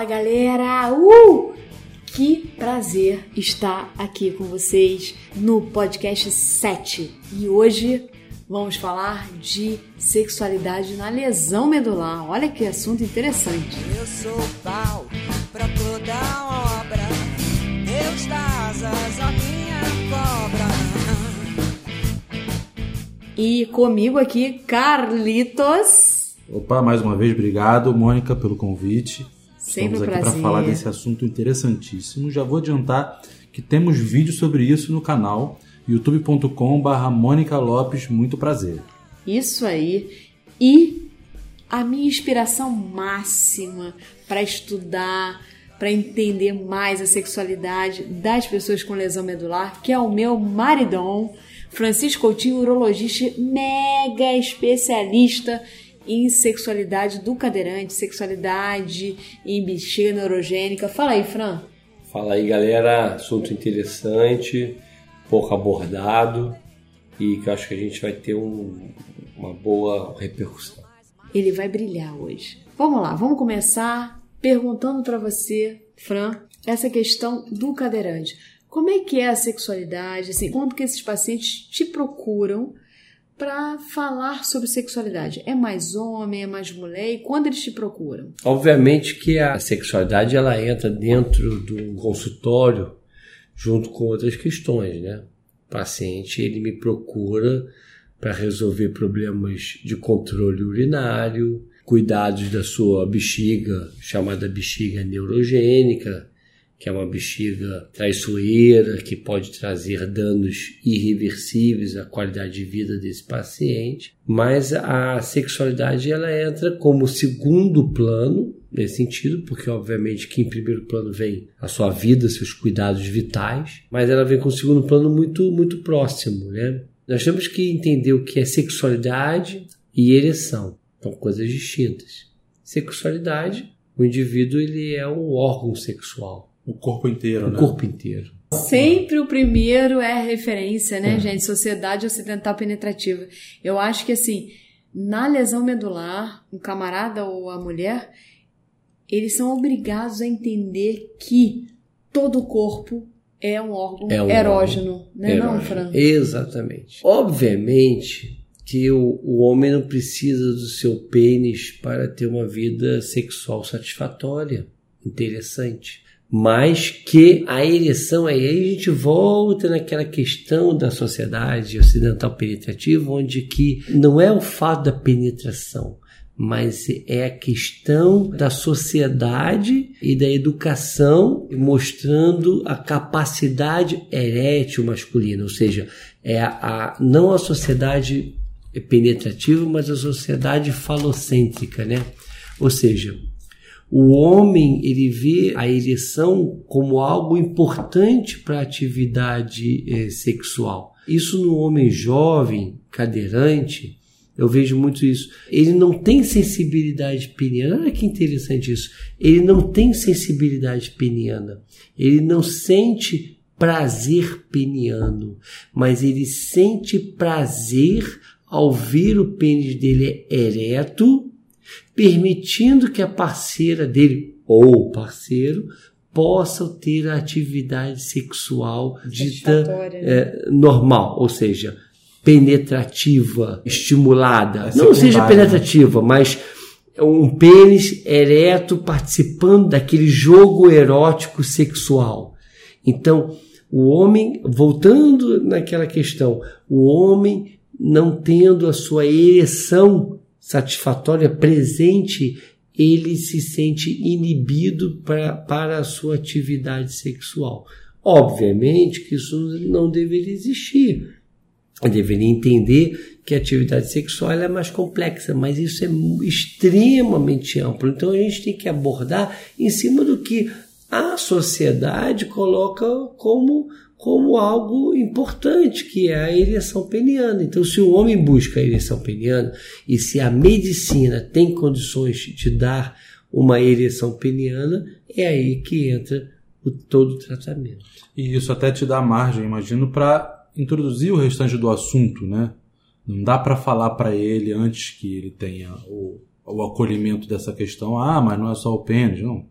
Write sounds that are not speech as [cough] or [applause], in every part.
Fala galera! Uh! Que prazer estar aqui com vocês no podcast 7. E hoje vamos falar de sexualidade na lesão medular. Olha que assunto interessante. Eu sou pau pra toda obra. Deus dá asas à minha cobra. E comigo aqui, Carlitos. Opa, mais uma vez, obrigado, Mônica, pelo convite. Sempre Estamos aqui para falar desse assunto interessantíssimo. Já vou adiantar que temos vídeo sobre isso no canal youtube.com/barra Mônica Lopes. Muito prazer. Isso aí. E a minha inspiração máxima para estudar, para entender mais a sexualidade das pessoas com lesão medular, que é o meu maridão, Francisco Coutinho, urologista mega especialista em sexualidade do cadeirante, sexualidade em bexiga neurogênica. Fala aí, Fran. Fala aí, galera. Assunto interessante, pouco abordado e que eu acho que a gente vai ter um- uma boa repercussão. Ele vai brilhar hoje. Vamos lá, vamos começar perguntando para você, Fran, essa questão do cadeirante. Como é que é a sexualidade? Assim, quando que esses pacientes te procuram para falar sobre sexualidade? É mais homem, é mais mulher? E quando eles te procuram? Obviamente que a sexualidade ela entra dentro do consultório junto com outras questões, né? O paciente ele me procura para resolver problemas de controle urinário, cuidados da sua bexiga, chamada bexiga neurogênica, que é uma bexiga traiçoeira que pode trazer danos irreversíveis à qualidade de vida desse paciente. Mas a sexualidade ela entra como segundo plano nesse sentido, porque obviamente que em primeiro plano vem a sua vida, seus cuidados vitais, mas ela vem com um segundo plano muito muito próximo, né? Nós temos que entender o que é sexualidade e ereção, são coisas distintas. Sexualidade, o indivíduo ele é um órgão sexual, O corpo inteiro, o né? corpo inteiro. Sempre o primeiro é a referência, né, gente? Sociedade Ocidental Penetrativa. Eu acho que, assim, na lesão medular, o camarada ou a mulher, eles são obrigados a entender que todo o corpo é um órgão É um erógeno, né, não, Erógeno. Fran? Exatamente. Obviamente que o, o homem não precisa do seu pênis para ter uma vida sexual satisfatória, interessante. Mas que a ereção, aí a gente volta naquela questão da sociedade ocidental penetrativa, onde que não é o fato da penetração, mas é a questão da sociedade e da educação mostrando a capacidade erétil masculina, ou seja, é a- não a sociedade penetrativa, mas a sociedade falocêntrica, né? Ou seja, o homem ele vê a ereção como algo importante para a atividade eh, sexual. Isso no homem jovem, cadeirante, eu vejo muito isso. Ele não tem sensibilidade peniana. Olha que interessante isso. Ele não tem sensibilidade peniana. Ele não sente prazer peniano, mas ele sente prazer ao ver o pênis dele ereto, permitindo que a parceira dele ou o parceiro possam ter a atividade sexual dita né? é, normal, ou seja, penetrativa, estimulada. É Não seja secundária, penetrativa, mas um pênis ereto participando daquele jogo erótico sexual. Então, o homem, voltando naquela questão, o homem não tendo a sua ereção satisfatória presente, ele se sente inibido pra, para a sua atividade sexual. Obviamente que isso não deveria existir. Eu deveria entender que a atividade sexual é mais complexa, mas isso é extremamente amplo. Então a gente tem que abordar em cima do que a sociedade coloca como, como algo importante, que é a ereção peniana. Então, se o homem busca a ereção peniana e se a medicina tem condições de dar uma ereção peniana, é aí que entra o, todo o tratamento. E isso até te dá margem, imagino, para introduzir o restante do assunto, né? Não dá para falar para ele antes que ele tenha o, o acolhimento dessa questão. Ah, mas não é só o pênis, não.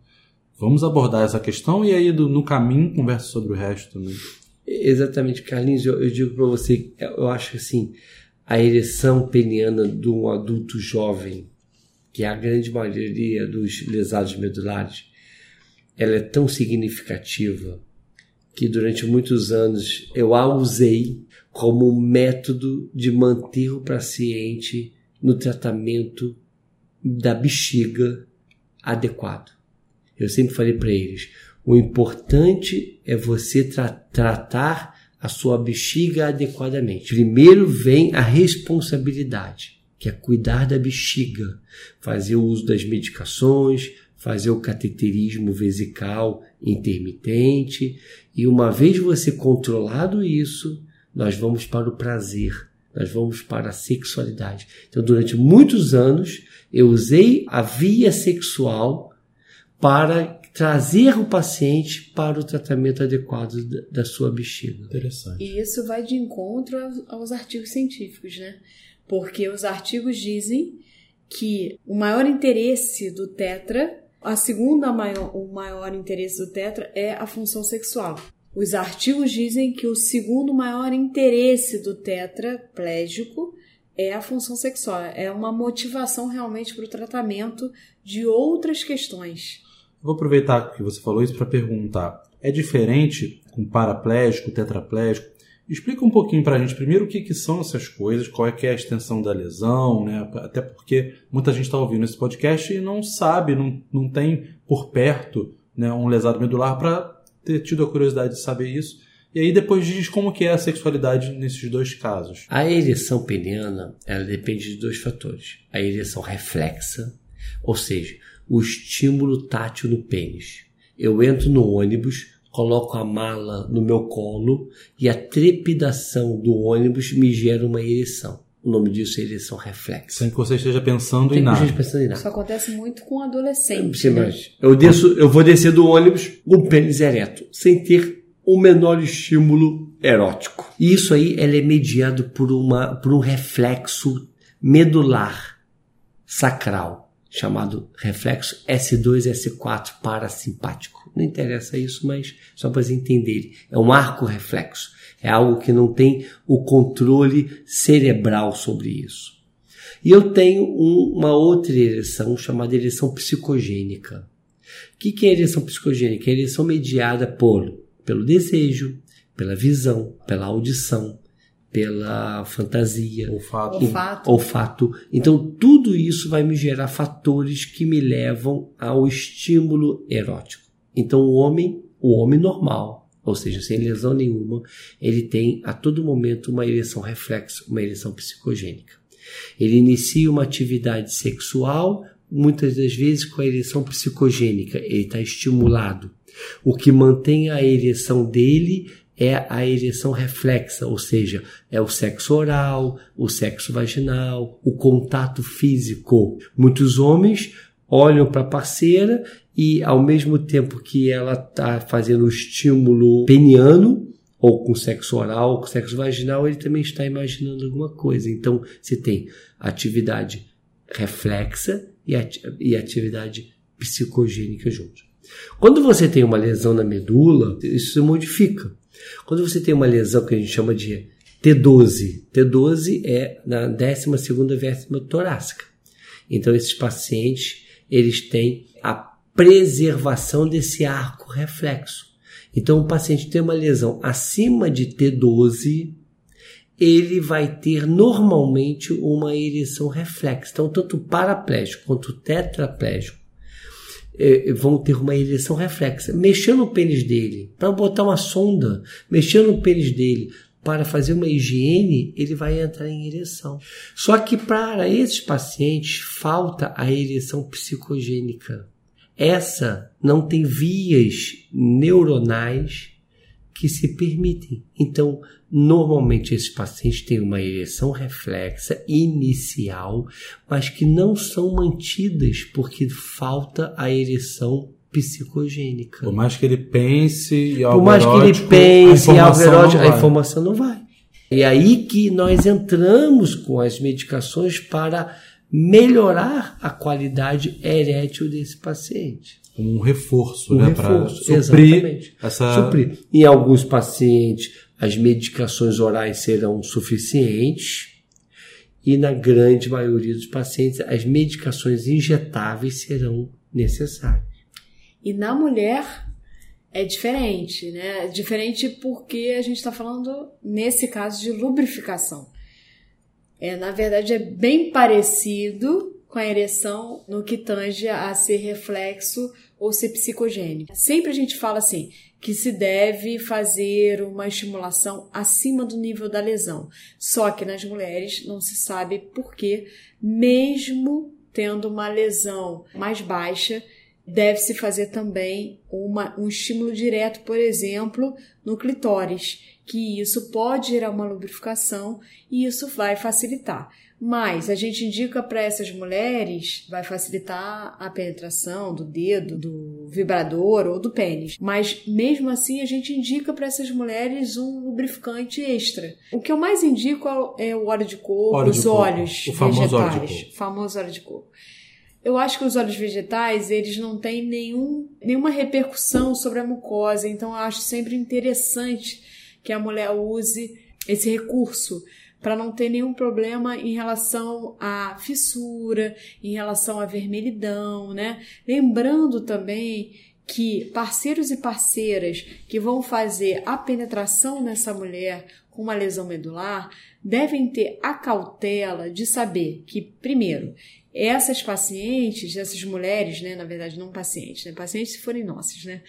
Vamos abordar essa questão e aí no caminho conversa sobre o resto também. Exatamente, Carlinhos, eu, eu digo para você, eu acho que assim, a ereção peniana de um adulto jovem, que é a grande maioria dos lesados medulares, ela é tão significativa que durante muitos anos eu a usei como método de manter o paciente no tratamento da bexiga adequado. Eu sempre falei para eles: o importante é você tra- tratar a sua bexiga adequadamente. Primeiro vem a responsabilidade, que é cuidar da bexiga, fazer o uso das medicações, fazer o cateterismo vesical intermitente, e uma vez você controlado isso, nós vamos para o prazer, nós vamos para a sexualidade. Então, durante muitos anos, eu usei a via sexual para trazer o paciente para o tratamento adequado da, sua bexiga. Interessante. E isso vai de encontro aos, aos artigos científicos, né? Porque os artigos dizem que o maior interesse do tetra, a segunda maior, o maior interesse do tetra é a função sexual. Os artigos dizem que o segundo maior interesse do tetraplégico é a função sexual, é uma motivação realmente para o tratamento de outras questões. Vou aproveitar que você falou isso para perguntar. É diferente com paraplégico, tetraplégico? Explica um pouquinho para a gente primeiro o que, que são essas coisas, qual é é a extensão da lesão, né? Até porque muita gente está ouvindo esse podcast e não sabe, não, não tem por perto né, um lesado medular para ter tido a curiosidade de saber isso. E aí depois diz como que é a sexualidade nesses dois casos. A ereção peniana, ela depende de dois fatores. A ereção reflexa, ou seja, o estímulo tátil no pênis. Eu entro no ônibus, coloco a mala no meu colo e a trepidação do ônibus me gera uma ereção. O nome disso é ereção reflexa. Sem que você esteja pensando em Tem nada. pensando em nada. Isso acontece muito com adolescentes. Né? Eu, desço, eu vou descer do ônibus com o pênis ereto, sem ter o menor estímulo erótico. E isso aí ela é mediado por, uma, por um reflexo medular sacral, chamado reflexo S2-S4 parasimpático. Não interessa isso, mas só para vocês entenderem. É um arco reflexo. É algo que não tem o controle cerebral sobre isso. E eu tenho um- uma outra ereção chamada ereção psicogênica. O que, que é ereção psicogênica? É ereção mediada por, pelo desejo, pela visão, pela audição, pela fantasia, Olfato. Olfato. olfato. Então, tudo isso vai me gerar fatores que me levam ao estímulo erótico. Então, o homem, o homem normal, ou seja, sem lesão nenhuma, ele tem a todo momento uma ereção reflexa, uma ereção psicogênica. Ele inicia uma atividade sexual, muitas das vezes com a ereção psicogênica, ele está estimulado. O que mantém a ereção dele é a ereção reflexa, ou seja, é o sexo oral, o sexo vaginal, o contato físico. Muitos homens olham para a parceira e, ao mesmo tempo que ela está fazendo o estímulo peniano, ou com sexo oral, com sexo vaginal, ele também está imaginando alguma coisa. Então, você tem atividade reflexa e, e atividade psicogênica juntos. Quando você tem uma lesão na medula, isso se modifica. Quando você tem uma lesão que a gente chama de T12, T12 é na 12ª vértebra torácica. Então esses pacientes, eles têm a preservação desse arco reflexo. Então o paciente tem uma lesão acima de T12, ele vai ter normalmente uma ereção reflexa. Então tanto o paraplégico quanto o tetraplégico eh, vão ter uma ereção reflexa. Mexendo no pênis dele, para botar uma sonda, mexendo no pênis dele, para fazer uma higiene, ele vai entrar em ereção. Só que para esses pacientes falta a ereção psicogênica. Essa não tem vias neuronais que se permitem. Então, normalmente esses pacientes têm uma ereção reflexa inicial, mas que não são mantidas porque falta a ereção psicogênica. Por mais que ele pense e Por mais que ele pense em algo erótico, a informação não vai. É aí que nós entramos com as medicações para melhorar a qualidade erétil desse paciente. um reforço, Um né? reforço, Para suprir exatamente. essa. Suprir. Em alguns pacientes, as medicações orais serão suficientes. E na grande maioria dos pacientes, as medicações injetáveis serão necessárias. E na mulher é diferente, né? É diferente porque a gente está falando, nesse caso, de lubrificação. É, na verdade, é bem parecido com a ereção no que tange a ser reflexo ou ser psicogênico. Sempre a gente fala assim que se deve fazer uma estimulação acima do nível da lesão. Só que nas mulheres não se sabe por que, mesmo tendo uma lesão mais baixa, deve-se fazer também uma, um estímulo direto, por exemplo, no clitóris, que isso pode gerar uma lubrificação e isso vai facilitar. Mas a gente indica para essas mulheres, vai facilitar a penetração do dedo, do vibrador ou do pênis. Mas mesmo assim, a gente indica para essas mulheres um lubrificante extra. O que eu mais indico é o óleo de coco, Óleo de os coco. óleos O famoso óleo de vegetais, coco. famoso óleo de coco. Eu acho que os óleos vegetais, eles não têm nenhum, nenhuma repercussão sobre a mucosa, então eu acho sempre interessante que a mulher use esse recurso para não ter nenhum problema em relação à fissura, em relação à vermelhidão, né? Lembrando também que parceiros e parceiras que vão fazer a penetração nessa mulher com uma lesão medular devem ter a cautela de saber que, primeiro, essas pacientes, essas mulheres, né, na verdade não pacientes, né, pacientes se forem nossas, né,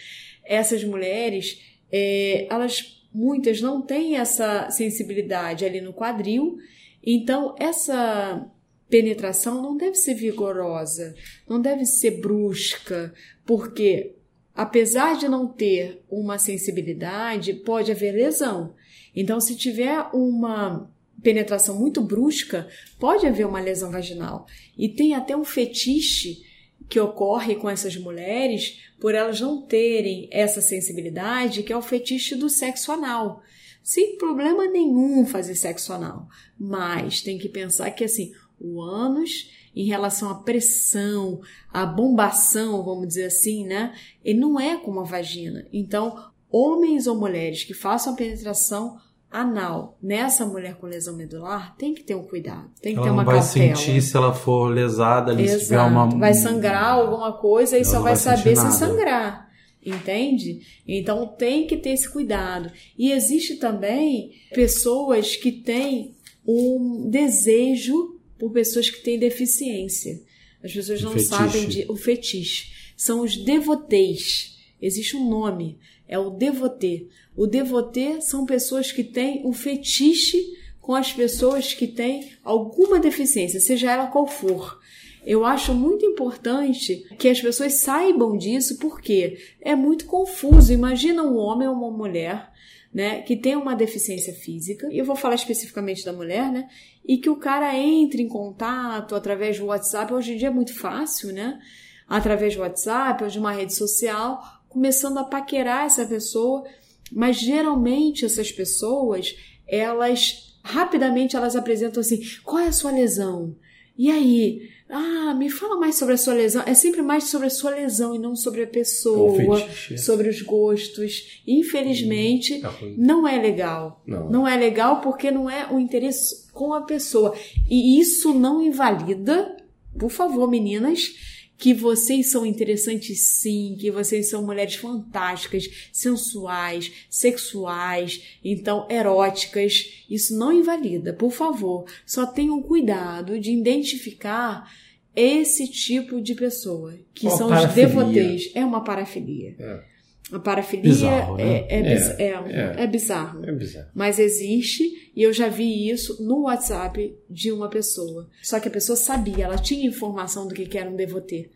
essas mulheres, é, elas muitas não têm essa sensibilidade ali no quadril, então essa penetração não deve ser vigorosa, não deve ser brusca, porque apesar de não ter uma sensibilidade, pode haver lesão. Então, se tiver uma penetração muito brusca, pode haver uma lesão vaginal. E tem até um fetiche que ocorre com essas mulheres por elas não terem essa sensibilidade, que é o fetiche do sexo anal. Sem problema nenhum fazer sexo anal, mas tem que pensar que assim, o ânus em relação à pressão, à bombação, vamos dizer assim, né? Ele não é como a vagina. Então, homens ou mulheres que façam a penetração anal nessa mulher com lesão medular tem que ter um cuidado, tem que Ela ter uma não vai cautela. sentir se ela for lesada ali, se tiver uma. Vai sangrar alguma coisa e Ela só vai, vai saber se sangrar. Entende? Então tem que ter esse cuidado. E existe também pessoas que têm um desejo por pessoas que têm deficiência. As pessoas não Fetiche. sabem de o fetiche. São os devotês. Existe um nome, é o devotê. O devotê são pessoas que têm um fetiche com as pessoas que têm alguma deficiência, seja ela qual for. Eu acho muito importante que as pessoas saibam disso, porque é muito confuso. Imagina um homem ou uma mulher, né, que tem uma deficiência física, e eu vou falar especificamente da mulher, né, e que o cara entre em contato através do WhatsApp. Hoje em dia é muito fácil, né, através do WhatsApp ou de uma rede social, começando a paquerar essa pessoa, mas geralmente essas pessoas, elas rapidamente elas apresentam assim: qual é a sua lesão? E aí? Ah, me fala mais sobre a sua lesão. É sempre mais sobre a sua lesão e não sobre a pessoa, É sobre os gostos. Infelizmente, Tá ruim. não é legal. Não. Não é legal porque não é o interesse com a pessoa. E isso não invalida, por favor, meninas, que vocês são interessantes sim, que vocês são mulheres fantásticas, sensuais, sexuais, então eróticas. Isso não invalida, por favor. Só tenham cuidado de identificar esse tipo de pessoa, que Uma são os parafilia. devoteis. É uma parafilia. É. A parafilia Bizarro, né? é, é, biz- É, é- é. é bizarro. É bizarro. Mas existe e eu já vi isso no WhatsApp de uma pessoa. Só que a pessoa sabia, ela tinha informação do que que era um devotê.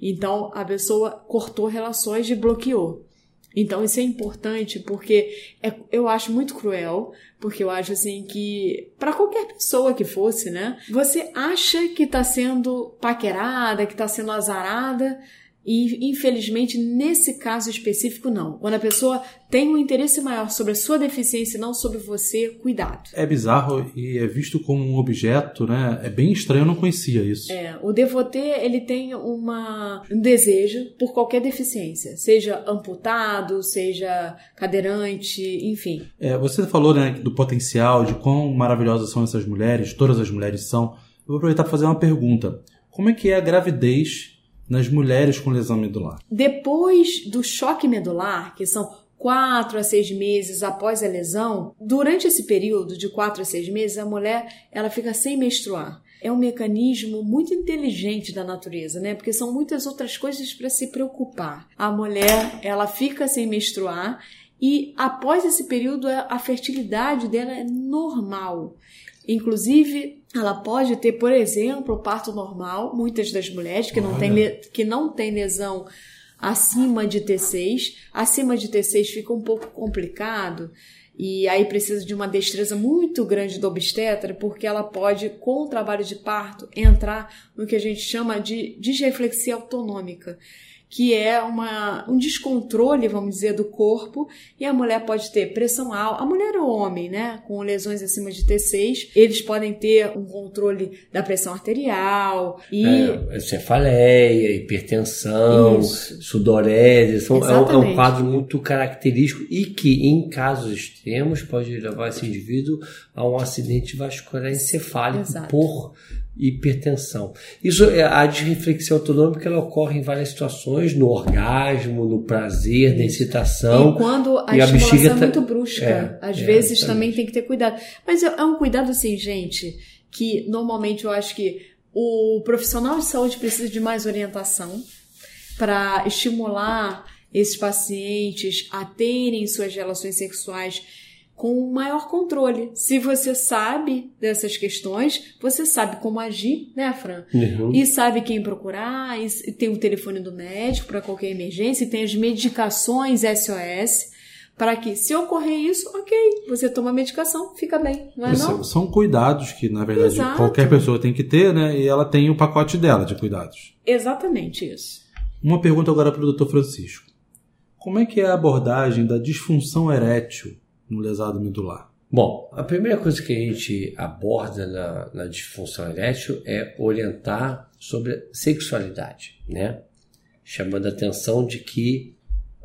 Então a pessoa cortou relações e bloqueou. Então isso é importante porque é- eu acho muito cruel, porque eu acho assim que para qualquer pessoa que fosse, né? Você acha que tá sendo paquerada, que tá sendo azarada, E, infelizmente, nesse caso específico, não. Quando a pessoa tem um interesse maior sobre a sua deficiência e não sobre você, cuidado. É bizarro e é visto como um objeto, né? É bem estranho, eu não conhecia isso. É, o devotê, ele tem uma, um desejo por qualquer deficiência, seja amputado, seja cadeirante, enfim. É, você falou né, do potencial, de quão maravilhosas são essas mulheres, todas as mulheres são. Eu vou aproveitar para fazer uma pergunta. Como é que é a gravidez nas mulheres com lesão medular. Depois do choque medular, que são quatro a seis meses após a lesão, durante esse período de quatro a seis meses, a mulher ela fica sem menstruar. É um mecanismo muito inteligente da natureza, né? Porque são muitas outras coisas para se preocupar. A mulher ela fica sem menstruar e após esse período a fertilidade dela é normal. Inclusive, ela pode ter, por exemplo, parto normal, muitas das mulheres que não, tem, que não tem lesão acima de T6. Acima de T6 fica um pouco complicado e aí precisa de uma destreza muito grande do obstetra, porque ela pode, com o trabalho de parto, entrar no que a gente chama de disreflexia autonômica que é uma, um descontrole, vamos dizer, do corpo, e a mulher pode ter pressão alta, a mulher ou o homem, né, com lesões acima de T6, eles podem ter um controle da pressão arterial e... É, cefaleia, hipertensão, Isso. sudorese, são, é, um, é um quadro muito característico e que, em casos extremos, pode levar esse indivíduo a um acidente vascular encefálico Exato. por hipertensão. Isso é a disreflexão autonômica ela ocorre em várias situações, no orgasmo, no prazer, na excitação. E quando a e estimulação a é muito brusca, é, às é, vezes também tem que ter cuidado. Mas é, é um cuidado assim, gente, que normalmente eu acho que o profissional de saúde precisa de mais orientação para estimular esses pacientes a terem suas relações sexuais com maior controle. Se você sabe dessas questões, você sabe como agir, né, Fran? Uhum. E sabe quem procurar, e tem o telefone do médico para qualquer emergência, e tem as medicações SOS para que, se ocorrer isso, ok, você toma a medicação, fica bem, não é são, não? São cuidados que, na verdade, Exato. qualquer pessoa tem que ter, né? E ela tem o pacote dela de cuidados. Exatamente isso. Uma pergunta agora para o Dr. Francisco. Como é que é a abordagem da disfunção erétil no lesado medular? Bom, a primeira coisa que a gente aborda na, na disfunção erétil é orientar sobre sexualidade, né? Chamando a atenção de que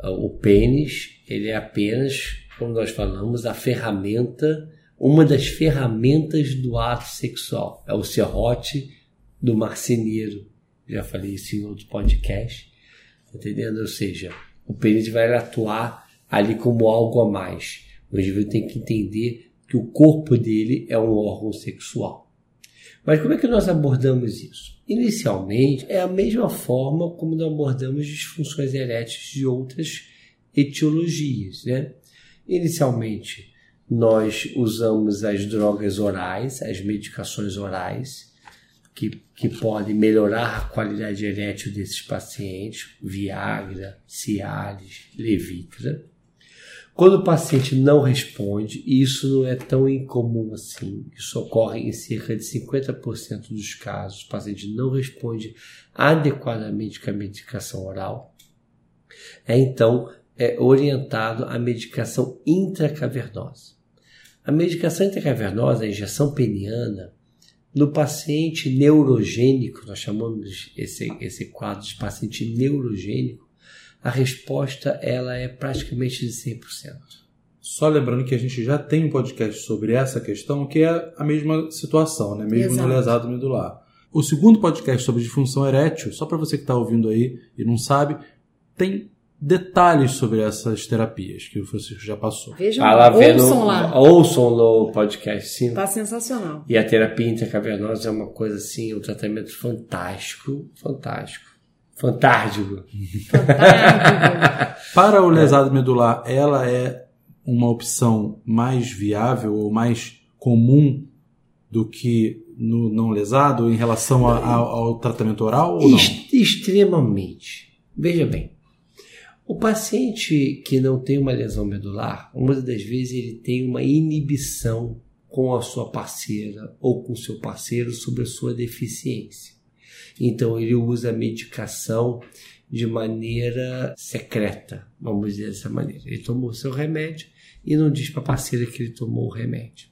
uh, o pênis ele é apenas, como nós falamos, a ferramenta, uma das ferramentas do ato sexual. É o serrote do marceneiro. Já falei isso em outro podcast, tá entendendo? Ou seja, o pênis vai atuar ali como algo a mais. O indivíduo tem que entender que o corpo dele é um órgão sexual. Mas como é que nós abordamos isso? Inicialmente, é a mesma forma como nós abordamos disfunções eréteis de outras etiologias. Né? Inicialmente, nós usamos as drogas orais, as medicações orais, que, que podem melhorar a qualidade erétil desses pacientes, Viagra, Cialis, Levitra. Quando o paciente não responde, e isso não é tão incomum assim, isso ocorre em cerca de 50% dos casos, o paciente não responde adequadamente com a medicação oral, é então é orientado à medicação intracavernosa. A medicação intracavernosa, a injeção peniana, no paciente neurogênico, nós chamamos esse, esse quadro de paciente neurogênico, a resposta ela é praticamente de 100%. Só lembrando que a gente já tem um podcast sobre essa questão, que é a mesma situação, né? mesmo Exato. no lesado medular. O segundo podcast sobre disfunção erétil, só para você que está ouvindo aí e não sabe, tem detalhes sobre essas terapias que o Francisco já passou. Vejam, ah, ouçam no, lá. Ouçam no podcast, sim. Tá sensacional. E a terapia intracavernosa é uma coisa assim, um tratamento fantástico, fantástico. Fantástico. Fantástico. [laughs] Para o lesado medular, ela é uma opção mais viável ou mais comum do que no não lesado em relação a, a, ao tratamento oral ou não? Extremamente. Veja bem, o paciente que não tem uma lesão medular, muitas das vezes ele tem uma inibição com a sua parceira ou com seu parceiro sobre a sua deficiência. Então ele usa a medicação de maneira secreta, vamos dizer dessa maneira. Ele tomou seu remédio e não diz para a parceira que ele tomou o remédio.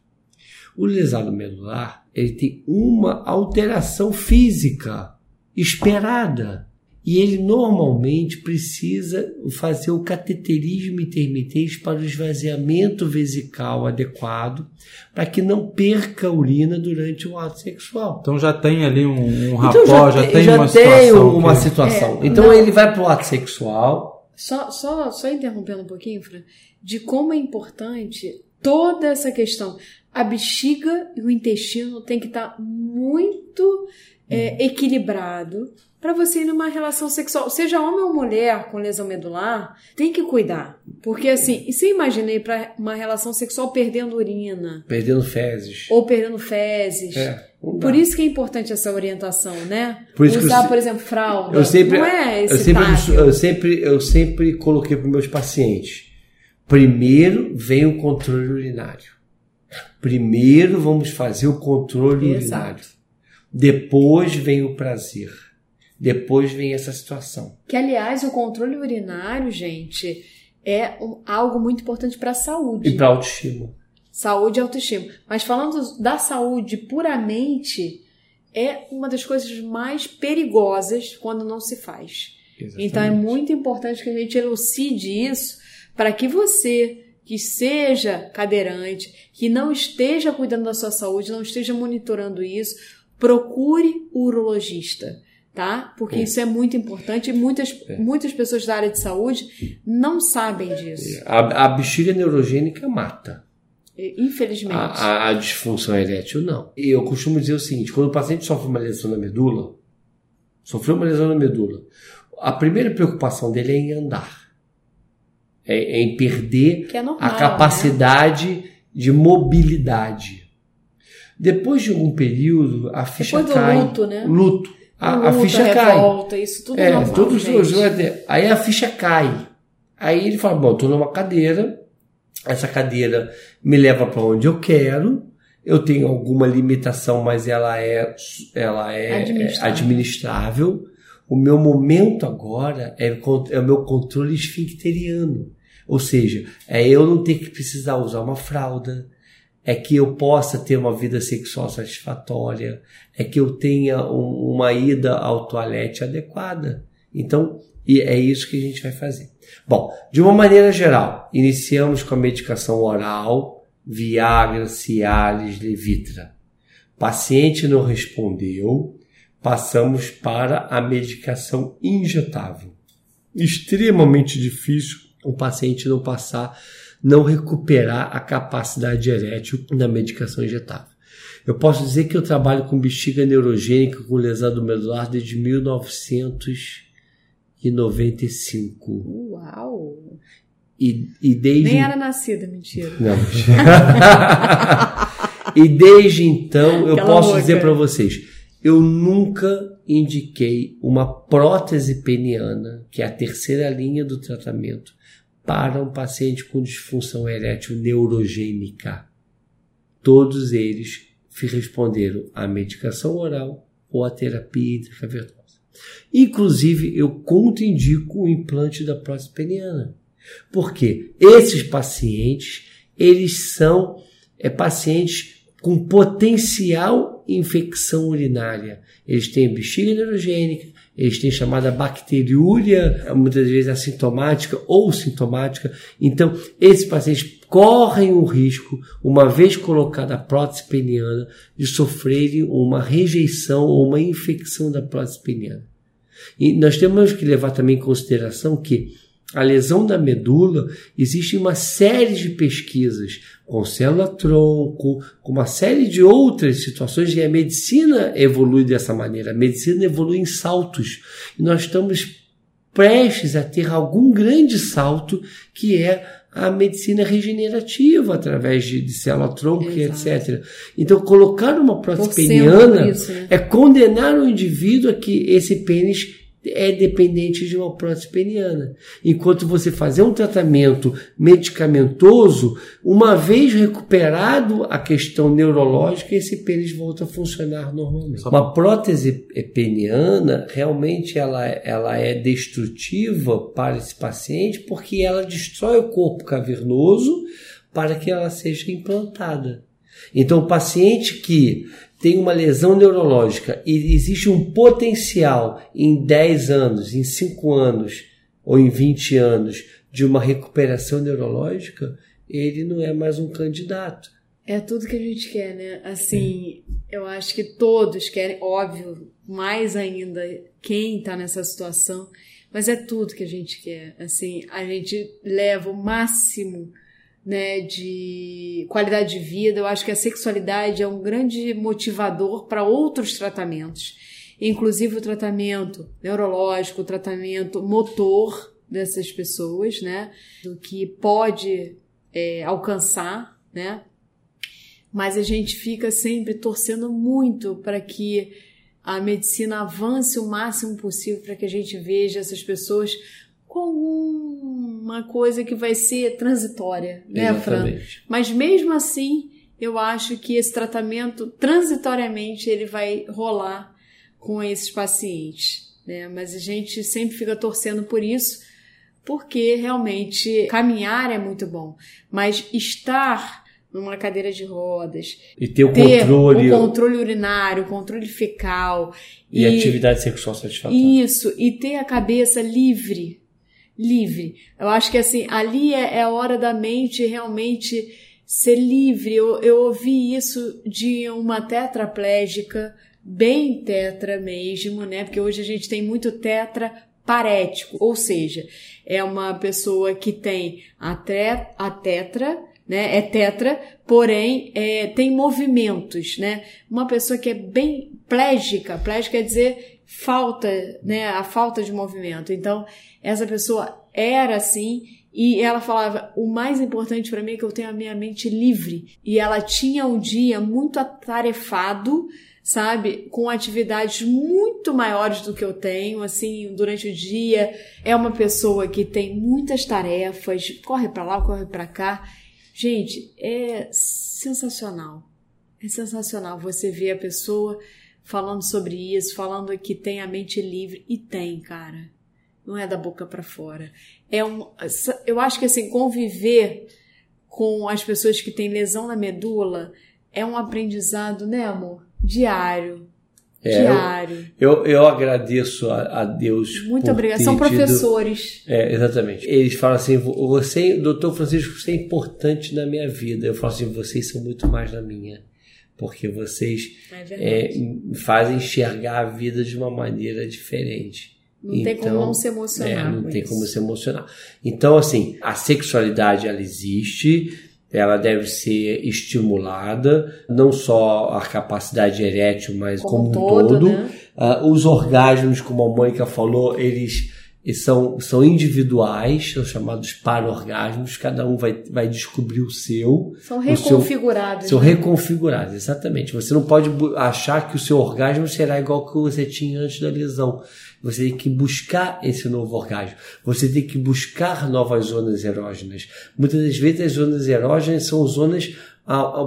O lesado medular ele tem uma alteração física esperada e ele normalmente precisa fazer o cateterismo intermitente para o esvaziamento vesical adequado, para que não perca a urina durante o ato sexual. Então já tem ali um, um Então rapó, já, tem já uma tem situação. uma que- situação. É, então não. ele vai para o ato sexual. Só, só, só interrompendo um pouquinho, Fran, de como é importante toda essa questão. A bexiga e o intestino tem que estar muito é, equilibrado para você ir numa relação sexual. Seja homem ou mulher com lesão medular, tem que cuidar. Porque assim, e você imagina ir para uma relação sexual perdendo urina Perdendo fezes. ou perdendo fezes. É. Por isso que é importante essa orientação, né? Por Usar, eu por exemplo, fralda. Eu sempre, não é eu sempre, eu sempre, eu sempre coloquei para meus pacientes. Primeiro vem o controle urinário. Primeiro vamos fazer o controle Exato. urinário. Depois vem o prazer. Depois vem essa situação. Que, aliás, o controle urinário, gente, é algo muito importante para a saúde. E para autoestima. Saúde e autoestima. Mas falando da saúde puramente, é uma das coisas mais perigosas quando não se faz. Então é muito importante que a gente elucide isso para que você que seja cadeirante, que não esteja cuidando da sua saúde, não esteja monitorando isso, procure o urologista, tá? Porque É. isso é muito importante e muitas, muitas pessoas da área de saúde não sabem disso, A, a bexiga neurogênica mata. infelizmente. A, a- a disfunção erétil, não. Eu costumo dizer o seguinte: quando o paciente sofre uma lesão na medula, sofreu uma lesão na medula, a primeira preocupação dele é em andar, é, é em perder é normal, a capacidade de mobilidade. Depois de algum período, a ficha Depois do cai. luto, né? Luto. A, a Luta, ficha cai. revolta, isso tudo É, normal, todos gente. os. Aí a ficha cai. Aí ele fala: Bom, tô numa cadeira, essa cadeira me leva para onde eu quero. Eu tenho alguma limitação, mas ela é, ela é Administrável. é administrável. O meu momento agora é, é o meu controle esfincteriano. Ou seja, é eu não ter que precisar usar uma fralda, é que eu possa ter uma vida sexual satisfatória, é que eu tenha um- uma ida ao toalete adequada. Então, e é isso que a gente vai fazer. Bom, de uma maneira geral, iniciamos com a medicação oral, Viagra, Cialis, Levitra. Paciente não respondeu, passamos para a medicação injetável. Extremamente difícil o paciente não passar, não recuperar a capacidade erétil na medicação injetável. Eu posso dizer que eu trabalho com bexiga neurogênica com lesão do medular desde 1995. Uau! E, e desde Nem era nascida, mentira. [laughs] não. [laughs] e desde então eu Cala a posso boca. dizer para vocês, eu nunca indiquei uma prótese peniana, que é a terceira linha do tratamento, para um paciente com disfunção erétil neurogênica. Todos eles responderam à medicação oral ou à terapia intracavernosa. Inclusive, eu contraindico o implante da prótese peniana. Porque esses pacientes, eles são é, pacientes com potencial infecção urinária. Eles têm bexiga neurogênica, eles têm chamada bacteriúria, muitas vezes assintomática ou sintomática. Então, esses pacientes correm o risco, uma vez colocada a prótese peniana, de sofrerem uma rejeição ou uma infecção da prótese peniana. E nós temos que levar também em consideração que a lesão da medula, existe uma série de pesquisas com célula-tronco, com uma série de outras situações, e a medicina evolui dessa maneira. A medicina evolui em saltos. E nós estamos prestes a ter algum grande salto, que é a medicina regenerativa, através de, de célula-tronco e etc. Então, colocar uma prótese peniana isso, né? é condenar o indivíduo a que esse pênis é dependente de uma prótese peniana. Enquanto você fazer um tratamento medicamentoso, uma vez recuperado a questão neurológica, esse pênis volta a funcionar normalmente. Uma prótese peniana, realmente ela, ela é destrutiva para esse paciente porque ela destrói o corpo cavernoso para que ela seja implantada. Então, o paciente que tem uma lesão neurológica e existe um potencial em 10 anos, em 5 anos ou em 20 anos de uma recuperação neurológica, ele não é mais um candidato. É tudo que a gente quer, né? Assim, eu acho que todos querem, óbvio, mais ainda quem tá nessa situação, mas é tudo que a gente quer. Assim, a gente leva o máximo né, de qualidade de vida. Eu acho que a sexualidade é um grande motivador para outros tratamentos, inclusive o tratamento neurológico, o tratamento motor dessas pessoas, né, do que pode é, alcançar, né. Mas a gente fica sempre torcendo muito para que a medicina avance o máximo possível para que a gente veja essas pessoas com uma coisa que vai ser transitória, né, Fran? Mas mesmo assim, eu acho que esse tratamento, transitoriamente, ele vai rolar com esses pacientes, né? Mas a gente sempre fica torcendo por isso, porque realmente caminhar é muito bom, mas estar numa cadeira de rodas, E ter o ter controle o controle urinário, o controle fecal e, atividade sexual satisfatória. isso, e ter a cabeça livre. Livre. Eu acho que assim, ali é, é a hora da mente realmente ser livre. Eu, eu ouvi isso de uma tetraplégica, bem tetra mesmo, né? Porque hoje a gente tem muito tetra parético, ou seja, é uma pessoa que tem a, tre- a tetra, né? É tetra, porém é, tem movimentos, né? Uma pessoa que é bem plégica, plégica quer dizer falta, né? A falta de movimento. Então, essa pessoa era assim e ela falava: o mais importante para mim é que eu tenho a minha mente livre. E ela tinha um dia muito atarefado, sabe, com atividades muito maiores do que eu tenho, assim, durante o dia. É uma pessoa que tem muitas tarefas, corre para lá, corre para cá. Gente, é sensacional. É sensacional você ver a pessoa falando sobre isso, falando que tem a mente livre e tem, cara. Não é da boca para fora. É um, eu acho que assim conviver com as pessoas que têm lesão na medula é um aprendizado, né, amor? Diário. É, Diário. Eu, eu agradeço a, a Deus. Muito obrigada. São tido- professores. É, exatamente. Eles falam assim: "Vo- você, doutor Francisco, você é importante na minha vida. Eu falo assim: vocês são muito mais na minha. Porque vocês É é, fazem enxergar a vida de uma maneira diferente. Não tem como não se emocionar É, não tem isso. como se emocionar. Então, assim, a sexualidade ela existe, ela deve ser estimulada, não só a capacidade erétil, mas Como como, um todo, todo. né? Ah, os orgasmos, como a Mônica falou, eles, eles são, são individuais, são chamados para-orgasmos, cada um vai, vai descobrir o seu. São o seu- reconfigurados. são né? reconfigurados, exatamente. Você não pode achar que o seu orgasmo será igual ao que você tinha antes da lesão. Você tem que buscar esse novo orgasmo. Você tem que buscar novas zonas erógenas. Muitas das vezes as zonas erógenas são zonas,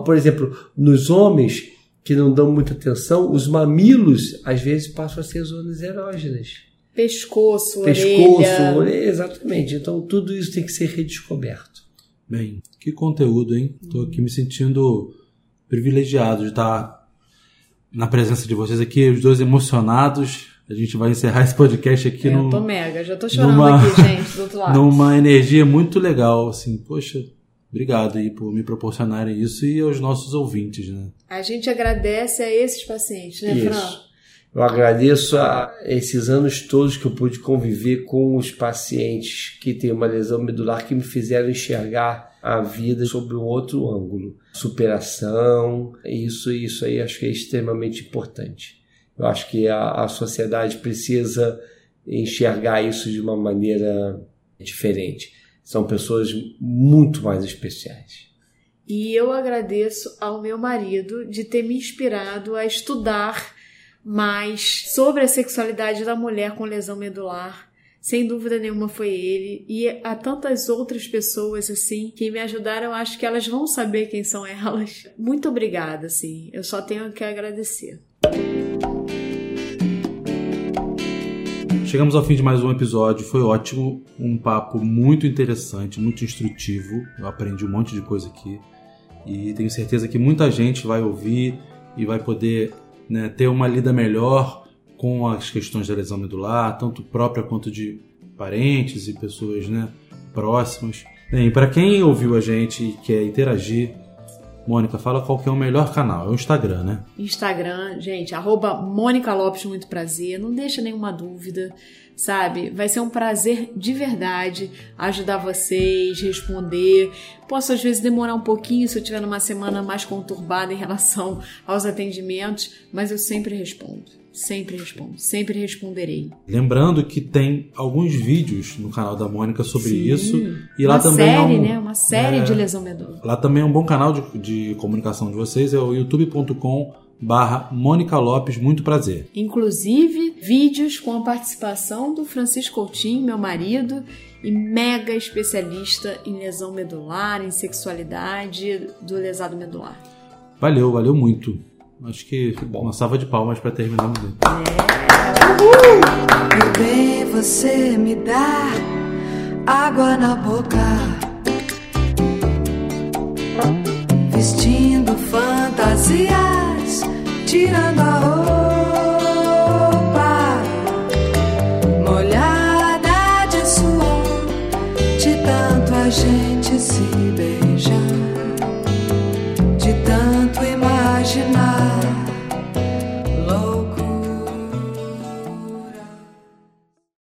por exemplo, nos homens que não dão muita atenção, os mamilos às vezes passam a ser zonas erógenas. Pescoço, Pescoço, orelha. orelha, exatamente. Então tudo isso tem que ser redescoberto. Bem, que conteúdo, hein? Tô aqui me sentindo privilegiado de estar na presença de vocês aqui, os dois emocionados. A gente vai encerrar esse podcast aqui É, eu num- tô mega, já tô chorando numa- aqui, [laughs] gente, do outro lado. numa energia muito legal, assim. Poxa, obrigado aí por me proporcionarem isso e aos nossos ouvintes, né? A gente agradece a esses pacientes, né, Fran? Eu agradeço a esses anos todos que eu pude conviver com os pacientes que têm uma lesão medular que me fizeram enxergar a vida sob um outro ângulo. Superação, isso isso aí acho que é extremamente importante. Eu acho que a, a sociedade precisa enxergar isso de uma maneira diferente. São pessoas muito mais especiais. E eu agradeço ao meu marido de ter me inspirado a estudar mas sobre a sexualidade da mulher com lesão medular, sem dúvida nenhuma foi ele e há tantas outras pessoas assim que me ajudaram, acho que elas vão saber quem são elas. [laughs] Muito obrigada, assim. Eu só tenho que agradecer. Chegamos ao fim de mais um episódio, foi ótimo, um papo muito interessante, muito instrutivo. Eu aprendi um monte de coisa aqui e tenho certeza que muita gente vai ouvir e vai poder né, ter uma lida melhor com as questões da lesão medular, tanto própria quanto de parentes e pessoas né, próximas. Bem, para quem ouviu a gente e quer interagir, Mônica, fala qual que é o melhor canal. É o Instagram, né? Instagram, gente, arroba Mônica Lopes, muito prazer. Não deixa nenhuma dúvida, sabe? Vai ser um prazer de verdade ajudar vocês, responder. Posso às vezes demorar um pouquinho se eu tiver numa semana mais conturbada em relação [laughs] aos atendimentos, mas eu sempre respondo. Sempre respondo, sempre responderei. Lembrando que tem alguns vídeos no canal da Mônica sobre Sim, isso. E lá uma também série, é um, né? Uma série é, de lesão medular. Lá também é um bom canal de, de comunicação de vocês, é o youtube.com barra Mônica Lopes, muito prazer. Inclusive, vídeos com a participação do Francisco Coutinho, meu marido, e mega especialista em lesão medular, em sexualidade do lesado medular. Valeu, valeu muito. Acho que uma salva de palmas para terminarmos. Meu bem, você me dá água na boca. Vestindo fantasias, tirando a roupa.